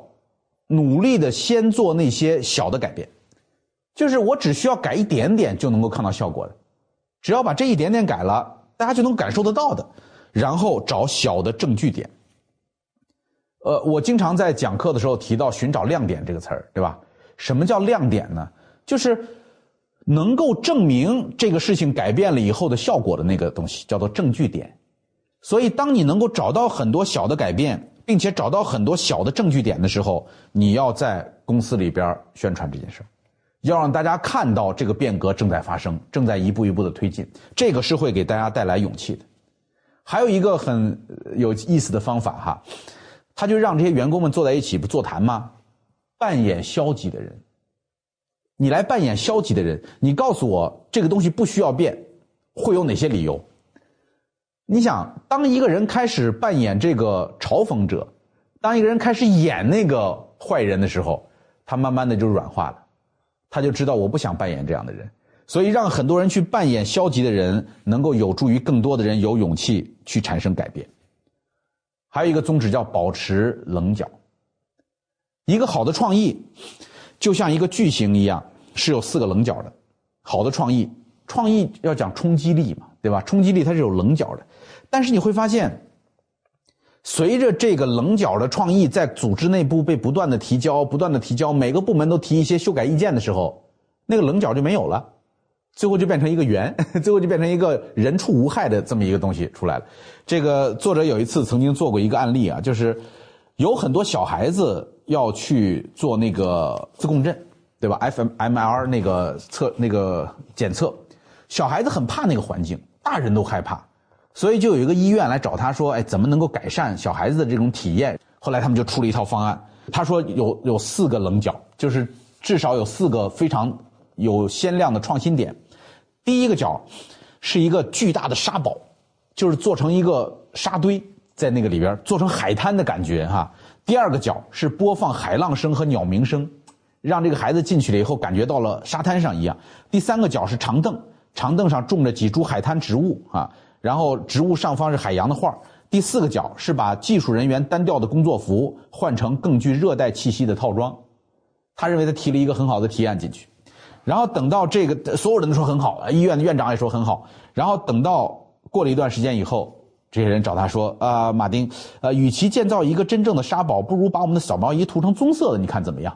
努力的先做那些小的改变，就是我只需要改一点点就能够看到效果的，只要把这一点点改了，大家就能感受得到的。然后找小的证据点。呃，我经常在讲课的时候提到寻找亮点这个词儿，对吧？什么叫亮点呢？就是能够证明这个事情改变了以后的效果的那个东西，叫做证据点。所以，当你能够找到很多小的改变，并且找到很多小的证据点的时候，你要在公司里边宣传这件事儿要让大家看到这个变革正在发生，正在一步一步的推进，这个是会给大家带来勇气的。还有一个很有意思的方法哈，他就让这些员工们坐在一起不座谈吗？扮演消极的人，你来扮演消极的人，你告诉我这个东西不需要变，会有哪些理由？你想，当一个人开始扮演这个嘲讽者，当一个人开始演那个坏人的时候，他慢慢的就软化了。他就知道我不想扮演这样的人，所以让很多人去扮演消极的人，能够有助于更多的人有勇气去产生改变。还有一个宗旨叫保持棱角。一个好的创意，就像一个巨型一样，是有四个棱角的。好的创意，创意要讲冲击力嘛，对吧？冲击力它是有棱角的，但是你会发现。随着这个棱角的创意在组织内部被不断的提交、不断的提交，每个部门都提一些修改意见的时候，那个棱角就没有了，最后就变成一个圆，(laughs) (laughs) 最后就变成一个人畜无害的这么一个东西出来了。这个作者有一次曾经做过一个案例啊，就是有很多小孩子要去做那个自共振，对吧？fMMR 那个测那个检测，小孩子很怕那个环境，大人都害怕。所以就有一个医院来找他说：“哎，怎么能够改善小孩子的这种体验？”后来他们就出了一套方案。他说有有四个棱角，就是至少有四个非常有鲜亮的创新点。第一个角是一个巨大的沙堡，就是做成一个沙堆在那个里边，做成海滩的感觉哈。第二个角是播放海浪声和鸟鸣声，让这个孩子进去了以后感觉到了沙滩上一样。第三个角是长凳，长凳上种着几株海滩植物啊。然后植物上方是海洋的画第四个角是把技术人员单调的工作服换成更具热带气息的套装，他认为他提了一个很好的提案进去，然后等到这个所有人都说很好，医院的院长也说很好，然后等到过了一段时间以后，这些人找他说啊，马丁，呃，与其建造一个真正的沙堡，不如把我们的扫描仪涂成棕色的，你看怎么样？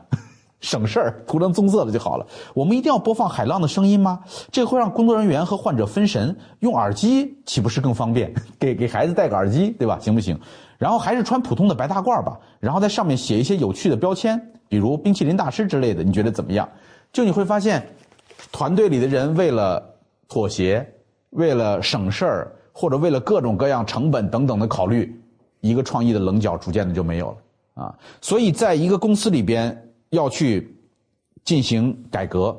省事儿，涂成棕色的就好了。我们一定要播放海浪的声音吗？这会让工作人员和患者分神。用耳机岂不是更方便？(laughs) 给给孩子戴个耳机，对吧？行不行？然后还是穿普通的白大褂吧。然后在上面写一些有趣的标签，比如冰淇淋大师之类的。你觉得怎么样？就你会发现，团队里的人为了妥协，为了省事儿，或者为了各种各样成本等等的考虑，一个创意的棱角逐渐的就没有了啊。所以在一个公司里边。要去进行改革，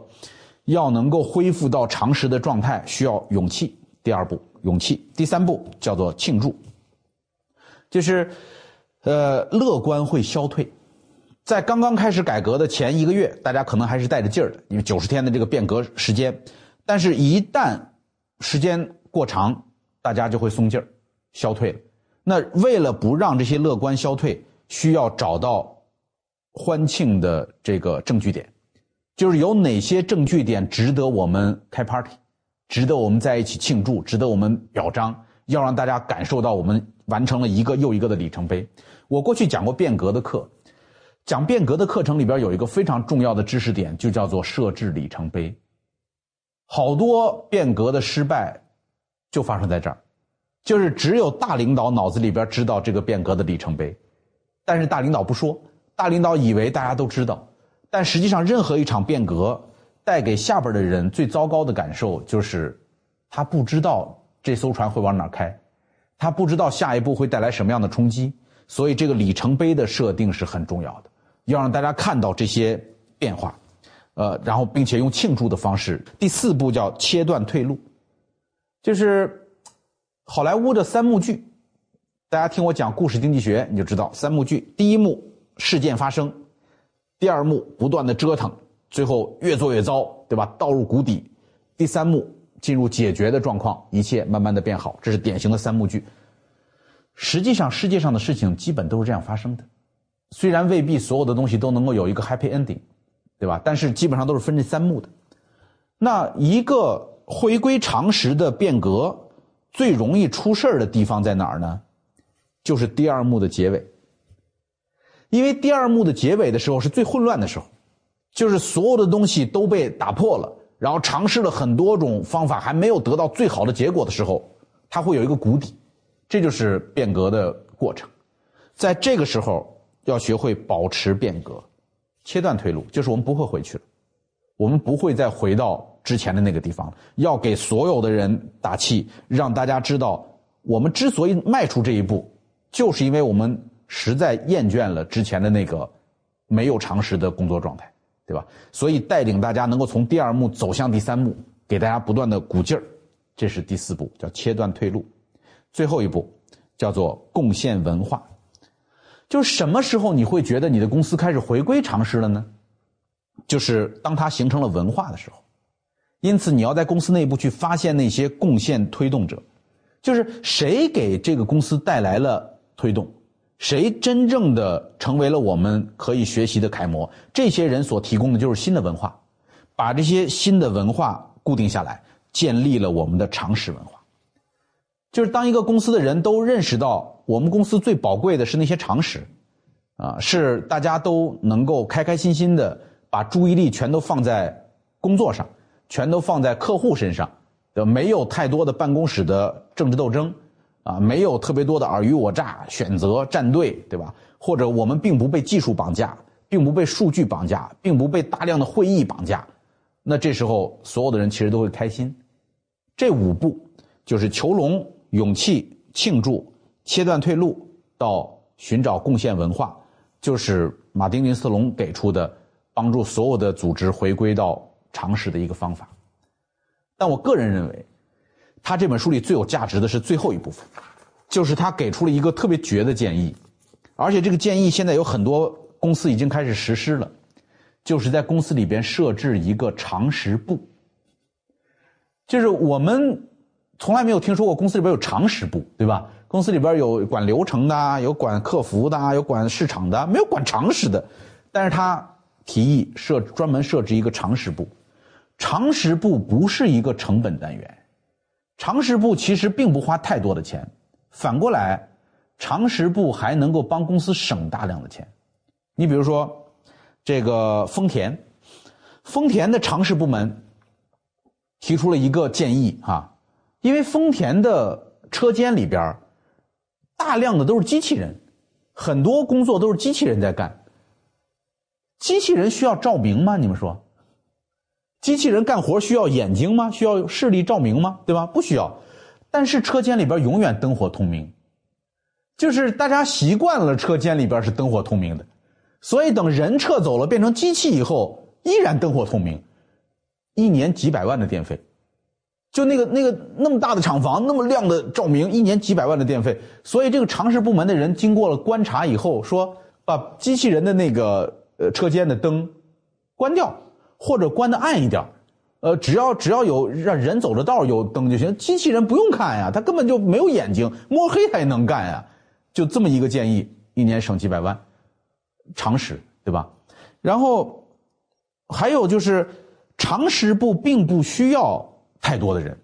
要能够恢复到常识的状态，需要勇气。第二步，勇气；第三步叫做庆祝，就是呃，乐观会消退。在刚刚开始改革的前一个月，大家可能还是带着劲儿的，因为九十天的这个变革时间。但是，一旦时间过长，大家就会松劲儿，消退了。那为了不让这些乐观消退，需要找到。欢庆的这个证据点，就是有哪些证据点值得我们开 party，值得我们在一起庆祝，值得我们表彰，要让大家感受到我们完成了一个又一个的里程碑。我过去讲过变革的课，讲变革的课程里边有一个非常重要的知识点，就叫做设置里程碑。好多变革的失败就发生在这儿，就是只有大领导脑子里边知道这个变革的里程碑，但是大领导不说。大领导以为大家都知道，但实际上，任何一场变革带给下边的人最糟糕的感受就是，他不知道这艘船会往哪开，他不知道下一步会带来什么样的冲击。所以，这个里程碑的设定是很重要的，要让大家看到这些变化，呃，然后并且用庆祝的方式。第四步叫切断退路，就是好莱坞的三幕剧，大家听我讲故事经济学，你就知道三幕剧第一幕。事件发生，第二幕不断的折腾，最后越做越糟，对吧？倒入谷底。第三幕进入解决的状况，一切慢慢的变好。这是典型的三幕剧。实际上，世界上的事情基本都是这样发生的，虽然未必所有的东西都能够有一个 happy ending，对吧？但是基本上都是分这三幕的。那一个回归常识的变革，最容易出事的地方在哪儿呢？就是第二幕的结尾。因为第二幕的结尾的时候是最混乱的时候，就是所有的东西都被打破了，然后尝试了很多种方法，还没有得到最好的结果的时候，它会有一个谷底，这就是变革的过程。在这个时候，要学会保持变革，切断退路，就是我们不会回去了。我们不会再回到之前的那个地方了。要给所有的人打气，让大家知道，我们之所以迈出这一步，就是因为我们实在厌倦了之前的那个没有常识的工作状态，对吧？所以带领大家能够从第二幕走向第三幕，给大家不断的鼓劲儿，这是第四步，叫切断退路。最后一步叫做贡献文化。就是什么时候你会觉得你的公司开始回归常识了呢？就是当它形成了文化的时候。因此，你要在公司内部去发现那些贡献推动者，就是谁给这个公司带来了推动，谁真正的成为了我们可以学习的楷模。这些人所提供的就是新的文化，把这些新的文化固定下来，建立了我们的常识文化。就是当一个公司的人都认识到。我们公司最宝贵的是那些常识，啊，是大家都能够开开心心的把注意力全都放在工作上，全都放在客户身上，的没有太多的办公室的政治斗争，啊，没有特别多的尔虞我诈、选择站队，对吧？或者我们并不被技术绑架，并不被数据绑架，并不被大量的会议绑架，那这时候所有的人其实都会开心。这五步就是囚笼、勇气、庆祝。切断退路到寻找贡献文化，就是马丁林斯隆给出的帮助所有的组织回归到常识的一个方法。但我个人认为，他这本书里最有价值的是最后一部分，就是他给出了一个特别绝的建议，而且这个建议现在有很多公司已经开始实施了，就是在公司里边设置一个常识部，就是我们从来没有听说过公司里边有常识部，对吧？公司里边有管流程的，有管客服的，有管市场的，没有管常识的。但是他提议设专门设置一个常识部，常识部不是一个成本单元，常识部其实并不花太多的钱，反过来，常识部还能够帮公司省大量的钱。你比如说，这个丰田，丰田的常识部门提出了一个建议啊，因为丰田的车间里边大量的都是机器人，很多工作都是机器人在干。机器人需要照明吗？你们说，机器人干活需要眼睛吗？需要视力照明吗？对吧？不需要。但是车间里边永远灯火通明，就是大家习惯了车间里边是灯火通明的，所以等人撤走了变成机器以后，依然灯火通明，一年几百万的电费。就那个那个那么大的厂房，那么亮的照明，一年几百万的电费，所以这个常识部门的人经过了观察以后，说把机器人的那个呃车间的灯关掉，或者关的暗一点，呃，只要只要有让人走着道有灯就行，机器人不用看呀，他根本就没有眼睛，摸黑他也能干呀，就这么一个建议，一年省几百万，常识对吧？然后还有就是常识部并不需要。太多的人，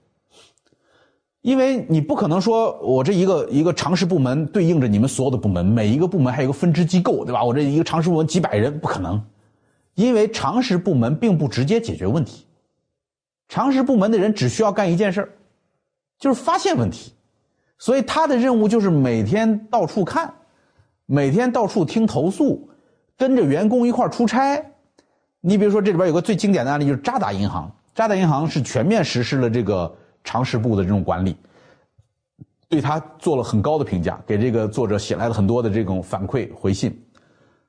因为你不可能说我这一个一个常识部门对应着你们所有的部门，每一个部门还有个分支机构，对吧？我这一个常识部门几百人不可能，因为常识部门并不直接解决问题，常识部门的人只需要干一件事就是发现问题，所以他的任务就是每天到处看，每天到处听投诉，跟着员工一块出差。你比如说这里边有个最经典的案例，就是渣打银行。渣打银行是全面实施了这个常识部的这种管理，对他做了很高的评价，给这个作者写来了很多的这种反馈回信。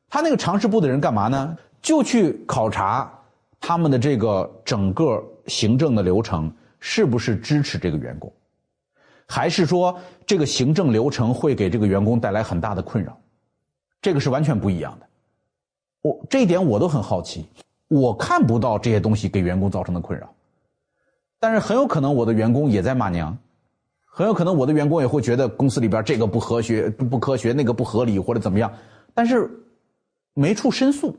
他那个常识部的人干嘛呢？就去考察他们的这个整个行政的流程是不是支持这个员工，还是说这个行政流程会给这个员工带来很大的困扰？这个是完全不一样的。我这一点我都很好奇。我看不到这些东西给员工造成的困扰，但是很有可能我的员工也在骂娘，很有可能我的员工也会觉得公司里边这个不和谐、不科学，那个不合理或者怎么样，但是没处申诉。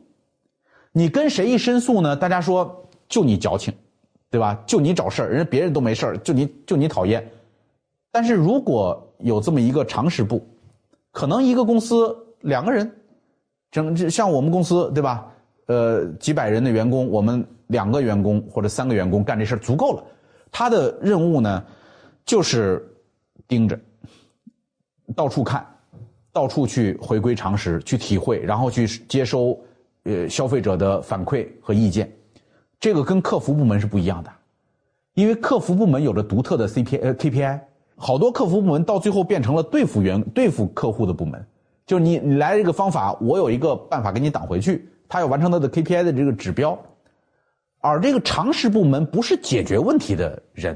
你跟谁一申诉呢？大家说就你矫情，对吧？就你找事儿，人家别人都没事儿，就你就你讨厌。但是如果有这么一个常识部，可能一个公司两个人，整像我们公司对吧？呃，几百人的员工，我们两个员工或者三个员工干这事足够了。他的任务呢，就是盯着，到处看，到处去回归常识，去体会，然后去接收呃消费者的反馈和意见。这个跟客服部门是不一样的，因为客服部门有着独特的 CP 呃 KPI，好多客服部门到最后变成了对付员对付客户的部门，就是你你来这个方法，我有一个办法给你挡回去，他要完成他的 KPI 的这个指标，而这个常识部门不是解决问题的人，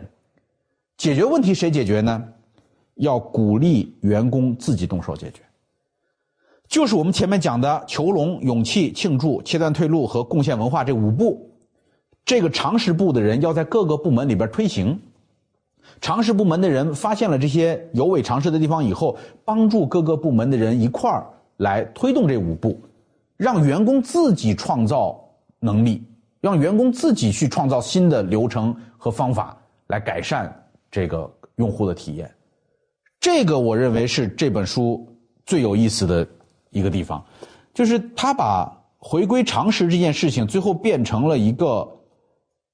解决问题谁解决呢？要鼓励员工自己动手解决。就是我们前面讲的囚笼、勇气、庆祝、切断退路和贡献文化这五步，这个常识部的人要在各个部门里边推行。常识部门的人发现了这些有违常识的地方以后，帮助各个部门的人一块儿来推动这五步，让员工自己创造能力，让员工自己去创造新的流程和方法来改善这个用户的体验。这个我认为是这本书最有意思的。一个地方，就是他把回归常识这件事情最后变成了一个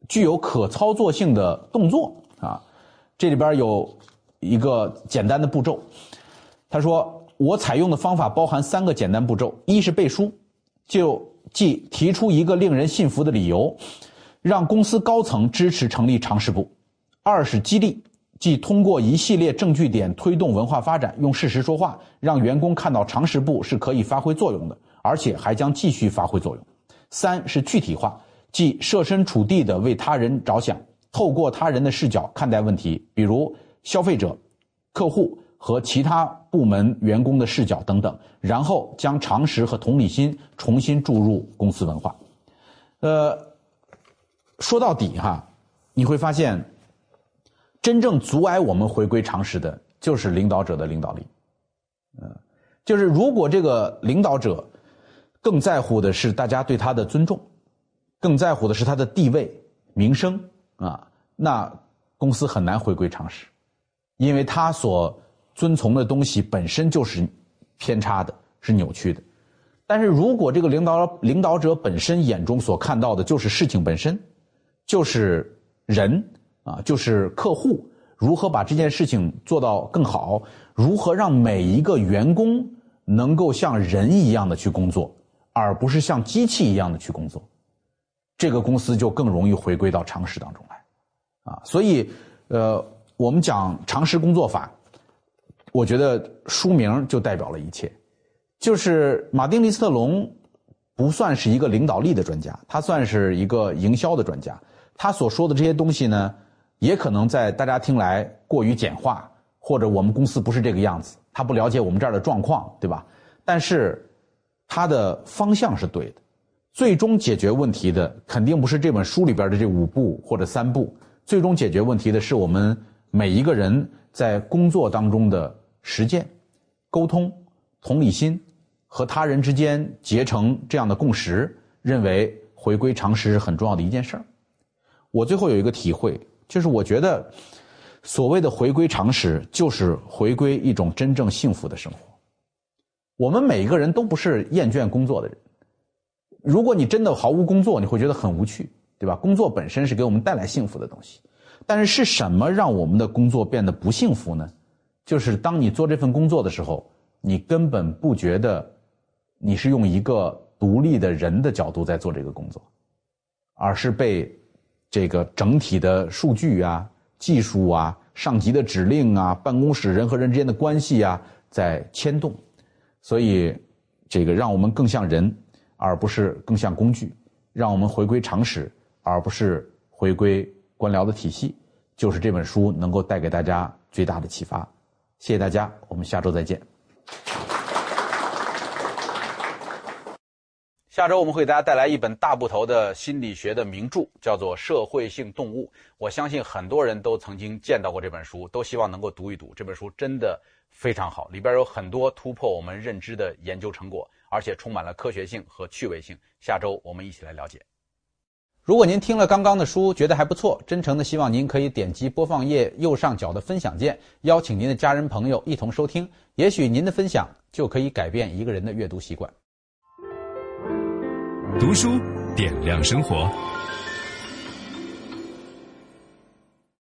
具有可操作性的动作啊。这里边有一个简单的步骤，他说我采用的方法包含三个简单步骤：一是背书，就即提出一个令人信服的理由，让公司高层支持成立常识部；二是激励。即通过一系列证据点推动文化发展，用事实说话，让员工看到常识部是可以发挥作用的，而且还将继续发挥作用。三是具体化，即设身处地的为他人着想，透过他人的视角看待问题，比如消费者、客户和其他部门员工的视角等等，然后将常识和同理心重新注入公司文化。呃，说到底哈，你会发现。真正阻碍我们回归常识的，就是领导者的领导力。嗯，就是如果这个领导者更在乎的是大家对他的尊重，更在乎的是他的地位、名声啊，那公司很难回归常识，因为他所遵从的东西本身就是偏差的，是扭曲的。但是如果这个领导领导者本身眼中所看到的就是事情本身，就是人。啊，就是客户如何把这件事情做到更好，如何让每一个员工能够像人一样的去工作，而不是像机器一样的去工作，这个公司就更容易回归到常识当中来。啊，所以，呃，我们讲常识工作法，我觉得书名就代表了一切。就是马丁·利斯特龙不算是一个领导力的专家，他算是一个营销的专家，他所说的这些东西呢。也可能在大家听来过于简化，或者我们公司不是这个样子，他不了解我们这儿的状况，对吧？但是，他的方向是对的，最终解决问题的肯定不是这本书里边的这五步或者三步，最终解决问题的是我们每一个人在工作当中的实践、沟通、同理心和他人之间结成这样的共识，认为回归常识是很重要的一件事儿。我最后有一个体会。就是我觉得，所谓的回归常识，就是回归一种真正幸福的生活。我们每一个人都不是厌倦工作的人。如果你真的毫无工作，你会觉得很无趣，对吧？工作本身是给我们带来幸福的东西。但是是什么让我们的工作变得不幸福呢？就是当你做这份工作的时候，你根本不觉得你是用一个独立的人的角度在做这个工作，而是被。这个整体的数据啊、技术啊、上级的指令啊、办公室人和人之间的关系啊，在牵动，所以这个让我们更像人，而不是更像工具；让我们回归常识，而不是回归官僚的体系，就是这本书能够带给大家最大的启发。谢谢大家，我们下周再见。下周我们会给大家带来一本大部头的心理学的名著，叫做《社会性动物》。我相信很多人都曾经见到过这本书，都希望能够读一读。这本书真的非常好，里边有很多突破我们认知的研究成果，而且充满了科学性和趣味性。下周我们一起来了解。如果您听了刚刚的书觉得还不错，真诚的希望您可以点击播放页右上角的分享键，邀请您的家人朋友一同收听。也许您的分享就可以改变一个人的阅读习惯。读书点亮生活。